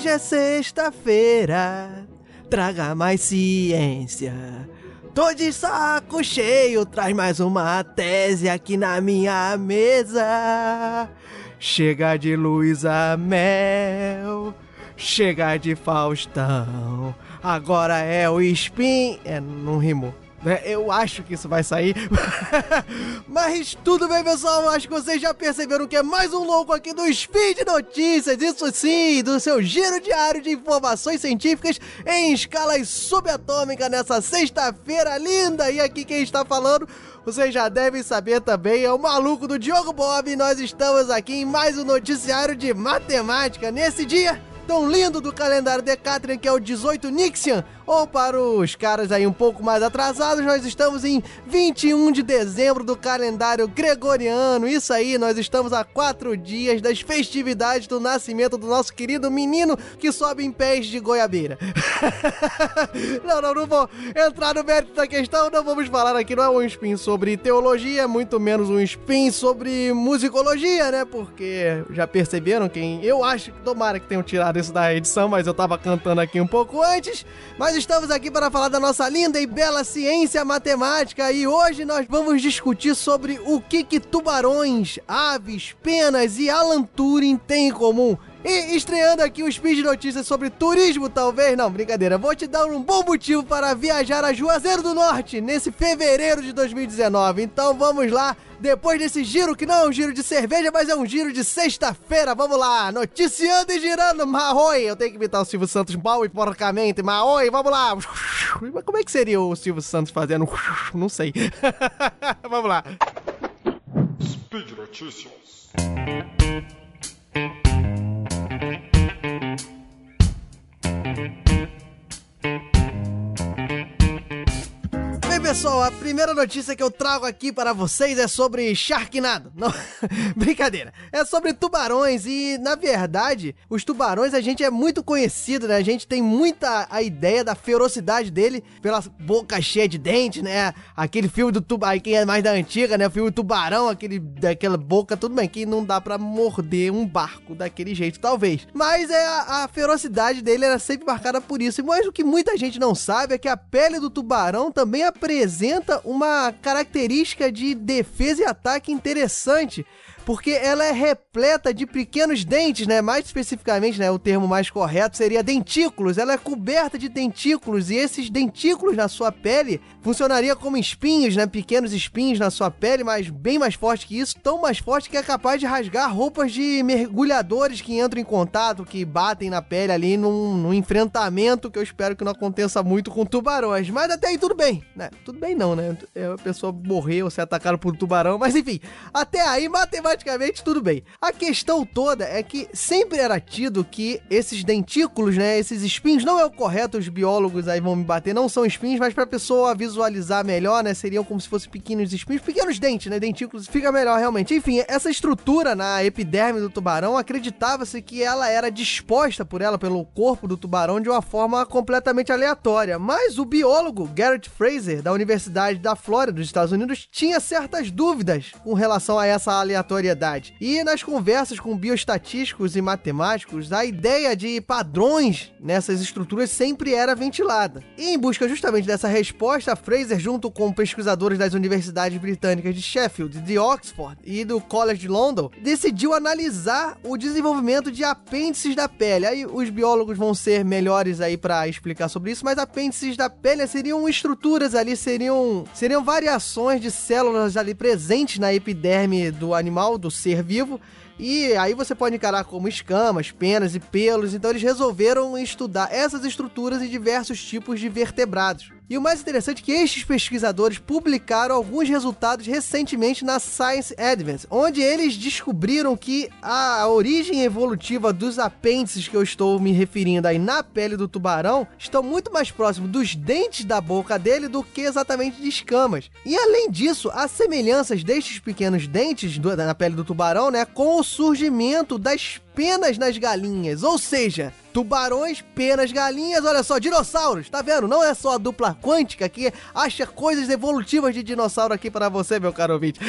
Hoje é sexta-feira, traga mais ciência. Tô de saco cheio, traz mais uma tese aqui na minha mesa. Chega de Luísa Mel, chega de Faustão. Agora é o Spin. É, não rimou. Né? Eu acho que isso vai sair. Mas tudo bem, pessoal. Acho que vocês já perceberam que é mais um louco aqui do Speed Notícias. Isso sim, do seu giro diário de informações científicas em escalas subatômica nessa sexta-feira linda. E aqui quem está falando, vocês já devem saber também, é o maluco do Diogo Bob. E nós estamos aqui em mais um noticiário de matemática nesse dia tão lindo do calendário Decatrian, que é o 18 Nixian, ou para os caras aí um pouco mais atrasados, nós estamos em 21 de dezembro do calendário gregoriano. Isso aí, nós estamos a quatro dias das festividades do nascimento do nosso querido menino que sobe em pés de goiabeira. não, não, não vou entrar no mérito da questão, não vamos falar aqui, não é um spin sobre teologia, muito menos um spin sobre musicologia, né? Porque já perceberam quem. Eu acho que tomara que tenham tirado isso da edição, mas eu tava cantando aqui um pouco antes. Mas estamos aqui para falar da nossa linda e bela ciência matemática e hoje nós vamos discutir sobre o que, que tubarões, aves, penas e Alan Turing têm em comum. E estreando aqui o Speed Notícias sobre turismo, talvez. Não, brincadeira. Vou te dar um bom motivo para viajar a Juazeiro do Norte nesse fevereiro de 2019. Então vamos lá. Depois desse giro, que não é um giro de cerveja, mas é um giro de sexta-feira. Vamos lá. Noticiando e girando. Marroi. Eu tenho que imitar o Silvio Santos mal e porcamente. Marroi, vamos lá. Mas como é que seria o Silvio Santos fazendo? Não sei. vamos lá. Speed Notícias. Bem, pessoal, a primeira notícia que eu trago aqui para vocês é sobre Sharknado. Não, brincadeira. É sobre tubarões e, na verdade, os tubarões a gente é muito conhecido, né? A gente tem muita a ideia da ferocidade dele pela boca cheia de dentes, né? Aquele filme do tubarão, quem é mais da antiga, né? O filme Tubarão, aquele daquela boca, tudo bem, que não dá para morder um barco daquele jeito, talvez. Mas é a, a ferocidade dele era sempre marcada por isso. Mas o que muita gente não sabe é que a pele do tubarão também apresenta uma característica de defesa e ataque interessante, porque ela é repleta de pequenos dentes, né? Mais especificamente, né, o termo mais correto seria dentículos. Ela é coberta de dentículos e esses dentículos na sua pele funcionaria como espinhos, né? Pequenos espinhos na sua pele, mas bem mais forte que isso, tão mais forte que é capaz de rasgar roupas de mergulhadores que entram em contato, que batem na pele ali num, num enfrentamento que eu espero que não aconteça muito com tubarões. Mas até aí tudo bem, né? Tudo bem não, né? A pessoa morrer ou ser atacada por um tubarão, mas enfim, até aí matematicamente tudo bem. A questão toda é que sempre era tido que esses dentículos, né, esses espinhos, não é o correto, os biólogos aí vão me bater, não são espinhos, mas pra pessoa visualizar melhor, né, seriam como se fossem pequenos espinhos, pequenos dentes, né, dentículos, fica melhor realmente. Enfim, essa estrutura na epiderme do tubarão, acreditava-se que ela era disposta por ela, pelo corpo do tubarão, de uma forma completamente aleatória. Mas o biólogo Garrett Fraser, da Universidade da Flórida, dos Estados Unidos, tinha certas dúvidas com relação a essa aleatoriedade. E nas conversas com bioestatísticos e matemáticos, a ideia de padrões nessas estruturas sempre era ventilada. E em busca justamente dessa resposta, Fraser, junto com pesquisadores das universidades britânicas de Sheffield, de Oxford e do College de London, decidiu analisar o desenvolvimento de apêndices da pele. Aí os biólogos vão ser melhores aí para explicar sobre isso, mas apêndices da pele seriam estruturas ali, seriam seriam variações de células ali presentes na epiderme do animal, do ser vivo, e aí você pode encarar como escamas, penas e pelos. Então eles resolveram estudar essas estruturas em diversos tipos de vertebrados. E o mais interessante é que estes pesquisadores publicaram alguns resultados recentemente na Science Advance, onde eles descobriram que a origem evolutiva dos apêndices que eu estou me referindo aí na pele do tubarão estão muito mais próximos dos dentes da boca dele do que exatamente de escamas. E além disso, há semelhanças destes pequenos dentes do, na pele do tubarão, né, com o surgimento das penas nas galinhas, ou seja, tubarões, penas, galinhas, olha só, dinossauros, tá vendo? Não é só a dupla quântica que acha coisas evolutivas de dinossauro aqui para você, meu caro ouvinte.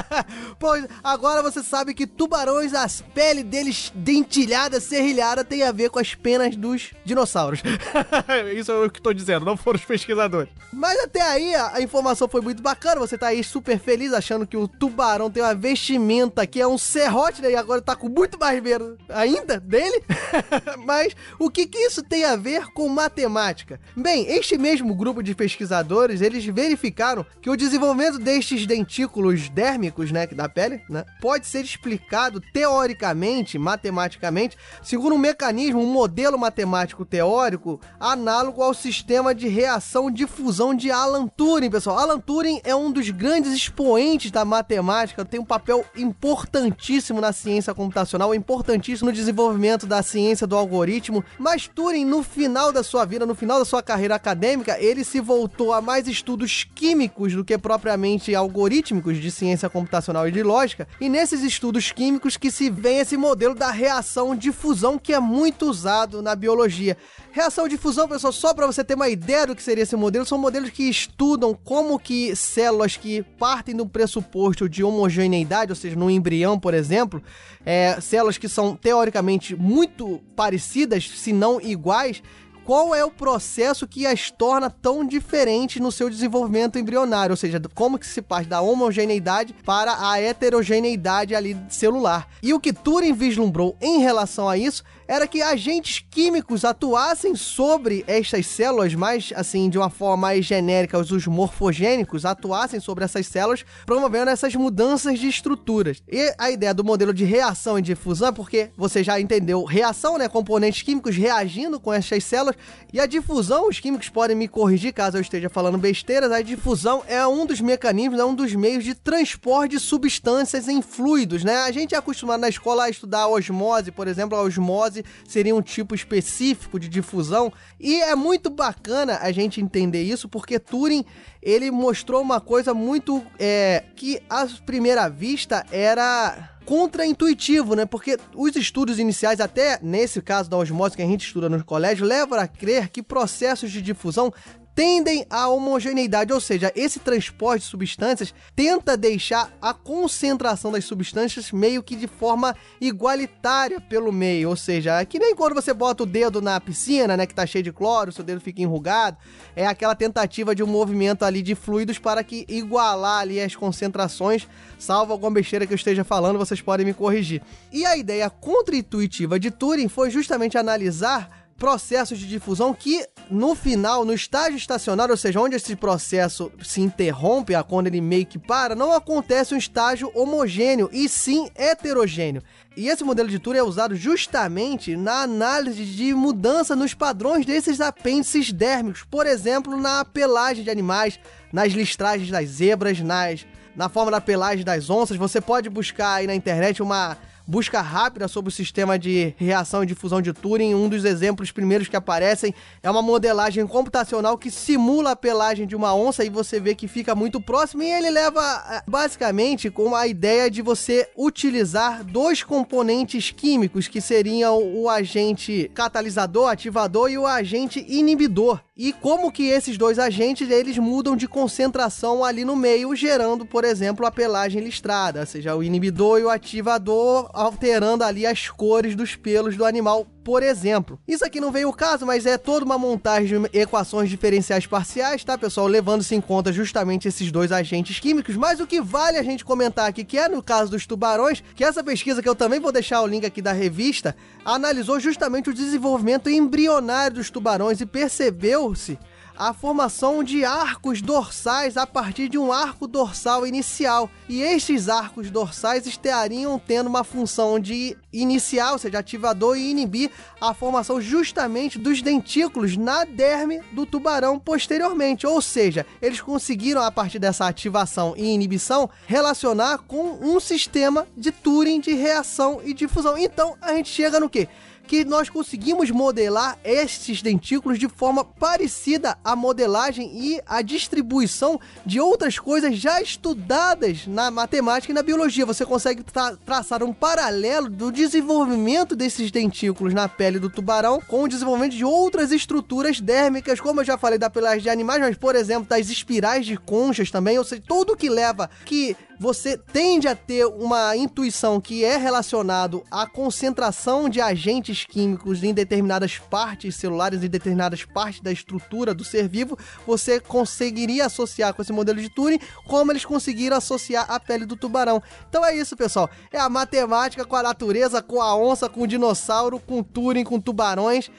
pois agora você sabe que tubarões, as peles deles dentilhada, serrilhada, tem a ver com as penas dos dinossauros. Isso é o que tô dizendo, não foram os pesquisadores. Mas até aí a informação foi muito bacana, você tá aí super feliz achando que o tubarão tem uma vestimenta que é um serrote, né? E agora tá com muito mais medo ainda dele. Mas o que, que isso tem a ver com matemática? Bem, este mesmo grupo de pesquisadores, eles verificaram que o desenvolvimento destes dentículos dérmicos, né, da pele, né, pode ser explicado teoricamente, matematicamente, segundo um mecanismo, um modelo matemático teórico análogo ao sistema de reação-difusão de Alan Turing, pessoal. Alan Turing é um dos grandes expoentes da matemática, tem um papel importantíssimo na ciência computacional, importantíssimo no desenvolvimento da ciência do algoritmo mas Turing, no final da sua vida, no final da sua carreira acadêmica, ele se voltou a mais estudos químicos do que propriamente algorítmicos de ciência computacional e de lógica, e nesses estudos químicos que se vê esse modelo da reação de fusão que é muito usado na biologia. Reação de fusão, pessoal, só para você ter uma ideia do que seria esse modelo, são modelos que estudam como que células que partem do pressuposto de homogeneidade, ou seja, no embrião, por exemplo, é, células que são teoricamente muito parecidas, se não iguais, qual é o processo que as torna tão diferentes no seu desenvolvimento embrionário, ou seja, como que se parte da homogeneidade para a heterogeneidade ali celular. E o que Turing vislumbrou em relação a isso era que agentes químicos atuassem sobre estas células, mais assim, de uma forma mais genérica, os morfogênicos atuassem sobre essas células, promovendo essas mudanças de estruturas. E a ideia do modelo de reação e difusão, é porque você já entendeu, reação, né, componentes químicos reagindo com essas células, e a difusão, os químicos podem me corrigir caso eu esteja falando besteiras, a difusão é um dos mecanismos, é um dos meios de transporte de substâncias em fluidos, né? A gente é acostumado na escola a estudar osmose, por exemplo, a osmose seria um tipo específico de difusão. E é muito bacana a gente entender isso, porque Turing ele mostrou uma coisa muito é, que à primeira vista era contra-intuitivo, né? Porque os estudos iniciais, até nesse caso da osmose que a gente estuda no colégio, levam a crer que processos de difusão tendem à homogeneidade, ou seja, esse transporte de substâncias tenta deixar a concentração das substâncias meio que de forma igualitária pelo meio, ou seja, é que nem quando você bota o dedo na piscina, né, que tá cheio de cloro, seu dedo fica enrugado, é aquela tentativa de um movimento ali de fluidos para que igualar ali as concentrações, salvo alguma besteira que eu esteja falando, vocês podem me corrigir. E a ideia contra-intuitiva de Turing foi justamente analisar processos de difusão que, no final, no estágio estacionário, ou seja, onde esse processo se interrompe, quando ele meio que para, não acontece um estágio homogêneo, e sim heterogêneo. E esse modelo de Turing é usado justamente na análise de mudança nos padrões desses apêndices dérmicos, por exemplo, na pelagem de animais, nas listragens das zebras, nas, na forma da pelagem das onças. Você pode buscar aí na internet uma busca rápida sobre o sistema de reação e difusão de Turing. Um dos exemplos primeiros que aparecem é uma modelagem computacional que simula a pelagem de uma onça e você vê que fica muito próximo. E ele leva eh, basicamente com a ideia de você utilizar dois componentes químicos que seriam o agente catalisador, ativador e o agente inibidor e como que esses dois agentes eles mudam de concentração ali no meio, gerando, por exemplo, a pelagem listrada, ou seja, o inibidor e o ativador alterando ali as cores dos pelos do animal, por exemplo. Isso aqui não veio o caso, mas é toda uma montagem de equações diferenciais parciais, tá, pessoal? Levando-se em conta justamente esses dois agentes químicos, mas o que vale a gente comentar aqui, que é no caso dos tubarões, que essa pesquisa que eu também vou deixar o link aqui da revista, analisou justamente o desenvolvimento embrionário dos tubarões e percebeu-se a formação de arcos dorsais a partir de um arco dorsal inicial. E estes arcos dorsais estariam tendo uma função de iniciar, ou seja, ativador e inibir a formação justamente dos dentículos na derme do tubarão posteriormente. Ou seja, eles conseguiram, a partir dessa ativação e inibição, relacionar com um sistema de Turing de reação e difusão. Então a gente chega no que? Que nós conseguimos modelar esses dentículos de forma parecida à modelagem e à distribuição de outras coisas já estudadas na matemática e na biologia. Você consegue tra traçar um paralelo do desenvolvimento desses dentículos na pele do tubarão com o desenvolvimento de outras estruturas dérmicas, como eu já falei da pelagem de animais, mas por exemplo, das espirais de conchas também, ou seja, tudo que leva que você tende a ter uma intuição que é relacionado à concentração de agentes químicos em determinadas partes celulares, em determinadas partes da estrutura do ser vivo, você conseguiria associar com esse modelo de Turing como eles conseguiram associar a pele do tubarão. Então é isso, pessoal. É a matemática com a natureza, com a onça, com o dinossauro, com Turing, com tubarões.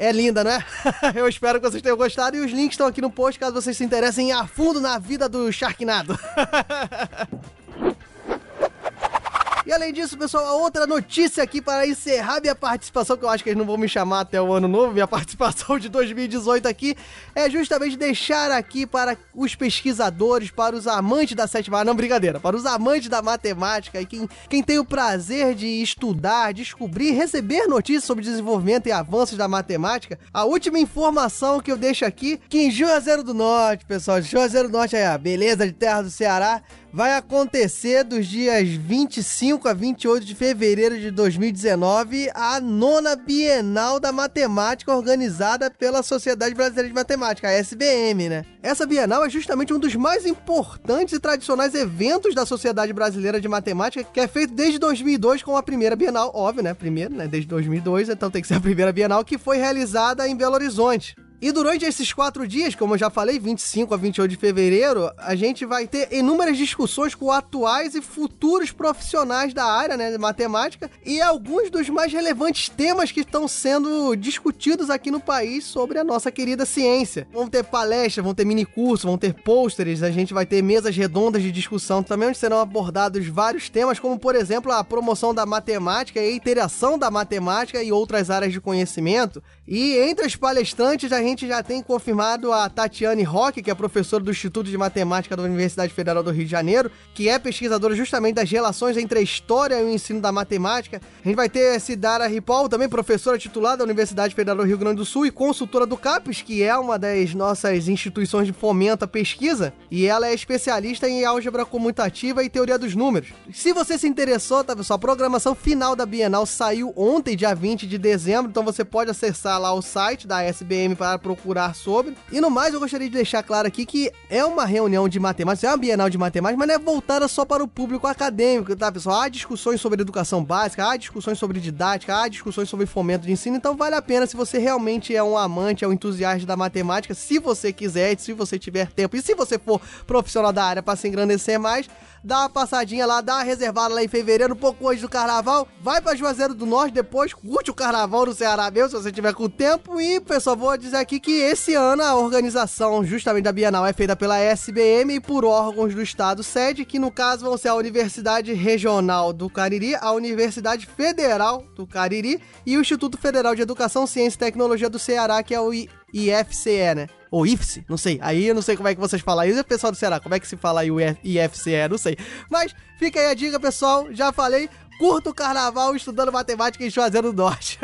É linda, não é? Eu espero que vocês tenham gostado e os links estão aqui no post caso vocês se interessem a fundo na vida do Sharknado. E além disso, pessoal, a outra notícia aqui para encerrar minha participação, que eu acho que eles não vão me chamar até o ano novo, minha participação de 2018 aqui, é justamente deixar aqui para os pesquisadores, para os amantes da sétima não, brincadeira, para os amantes da matemática e quem, quem tem o prazer de estudar, descobrir, receber notícias sobre desenvolvimento e avanços da matemática, a última informação que eu deixo aqui, que em Juazeiro do Norte, pessoal, Juazeiro do Norte é a beleza de terra do Ceará, vai acontecer dos dias 25 a 28 de fevereiro de 2019 a nona Bienal da Matemática organizada pela Sociedade Brasileira de Matemática, a SBM, né? Essa Bienal é justamente um dos mais importantes e tradicionais eventos da Sociedade Brasileira de Matemática, que é feito desde 2002 com a primeira Bienal, óbvio, né? Primeiro, né? Desde 2002, então tem que ser a primeira Bienal que foi realizada em Belo Horizonte. E durante esses quatro dias, como eu já falei, 25 a 28 de fevereiro, a gente vai ter inúmeras discussões com atuais e futuros profissionais da área né, de matemática e alguns dos mais relevantes temas que estão sendo discutidos aqui no país sobre a nossa querida ciência. Vão ter palestras, vão ter mini cursos, vão ter pôsteres, a gente vai ter mesas redondas de discussão também, onde serão abordados vários temas, como por exemplo a promoção da matemática e a interação da matemática e outras áreas de conhecimento. E entre os palestrantes, a gente já tem confirmado a Tatiane Roque, que é professora do Instituto de Matemática da Universidade Federal do Rio de Janeiro, que é pesquisadora justamente das relações entre a história e o ensino da matemática. A gente vai ter Cidara Ripoll, também professora titular da Universidade Federal do Rio Grande do Sul e consultora do CAPES, que é uma das nossas instituições de fomento à pesquisa, e ela é especialista em álgebra comutativa e teoria dos números. Se você se interessou, tá pessoal, a programação final da Bienal saiu ontem, dia 20 de dezembro, então você pode acessar lá o site da SBM para procurar sobre. E no mais, eu gostaria de deixar claro aqui que é uma reunião de matemática, é uma Bienal de matemática, mas não é voltada só para o público acadêmico, tá, pessoal? Há discussões sobre educação básica, há discussões sobre didática, há discussões sobre fomento de ensino, então vale a pena se você realmente é um amante, é um entusiasta da matemática, se você quiser, se você tiver tempo e se você for profissional da área para se engrandecer mais, dá uma passadinha lá, dá uma reservada lá em fevereiro, um pouco antes do carnaval, vai pra Juazeiro do Norte depois, curte o carnaval no Ceará mesmo, se você tiver com tempo. E, pessoal, vou dizer aqui que esse ano a organização justamente da Bienal é feita pela SBM e por órgãos do estado sede, que no caso vão ser a Universidade Regional do Cariri, a Universidade Federal do Cariri e o Instituto Federal de Educação, Ciência e Tecnologia do Ceará, que é o IFCE, né? Ou IFCE, não sei. Aí eu não sei como é que vocês falam. E o pessoal do Ceará, como é que se fala aí o IFCE? Não sei. Mas fica aí a dica, pessoal. Já falei. Curta o carnaval estudando matemática em Juazeiro do Norte.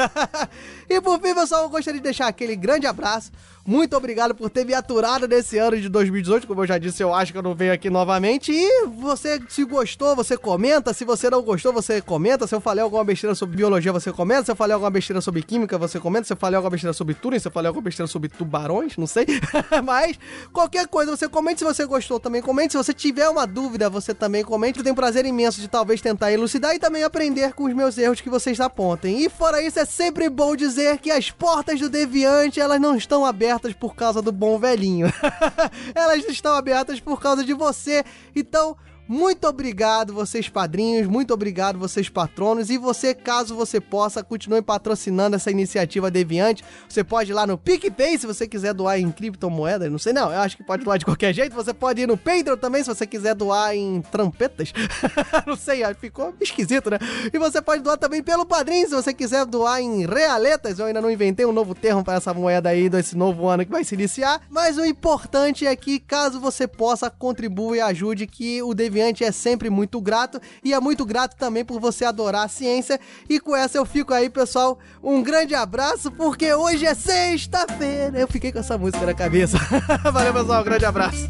e por fim, pessoal, eu gostaria de deixar aquele grande abraço muito obrigado por ter me aturado nesse ano de 2018. Como eu já disse, eu acho que eu não venho aqui novamente. E você, se gostou, você comenta. Se você não gostou, você comenta. Se eu falei alguma besteira sobre biologia, você comenta. Se eu falei alguma besteira sobre química, você comenta. Se eu falei alguma besteira sobre Turing, se eu falei alguma besteira sobre tubarões, não sei. Mas qualquer coisa, você comente. Se você gostou, também comente. Se você tiver uma dúvida, você também comente. Eu tenho prazer imenso de talvez tentar elucidar e também aprender com os meus erros que vocês apontem. E fora isso, é sempre bom dizer que as portas do Deviante, elas não estão abertas abertas por causa do bom velhinho. Elas estão abertas por causa de você. Então, muito obrigado, vocês padrinhos, muito obrigado, vocês patronos. E você, caso você possa, continue patrocinando essa iniciativa Deviante. Você pode ir lá no PicPay se você quiser doar em criptomoedas. Não sei, não, eu acho que pode doar de qualquer jeito. Você pode ir no Patreon também se você quiser doar em trampetas. não sei, ficou esquisito, né? E você pode doar também pelo padrinho se você quiser doar em realetas. Eu ainda não inventei um novo termo para essa moeda aí desse novo ano que vai se iniciar. Mas o importante é que, caso você possa, contribua e ajude que o Deviante Deviante é sempre muito grato e é muito grato também por você adorar a ciência. E com essa eu fico aí, pessoal. Um grande abraço, porque hoje é sexta-feira. Eu fiquei com essa música na cabeça. Valeu, pessoal. Um grande abraço.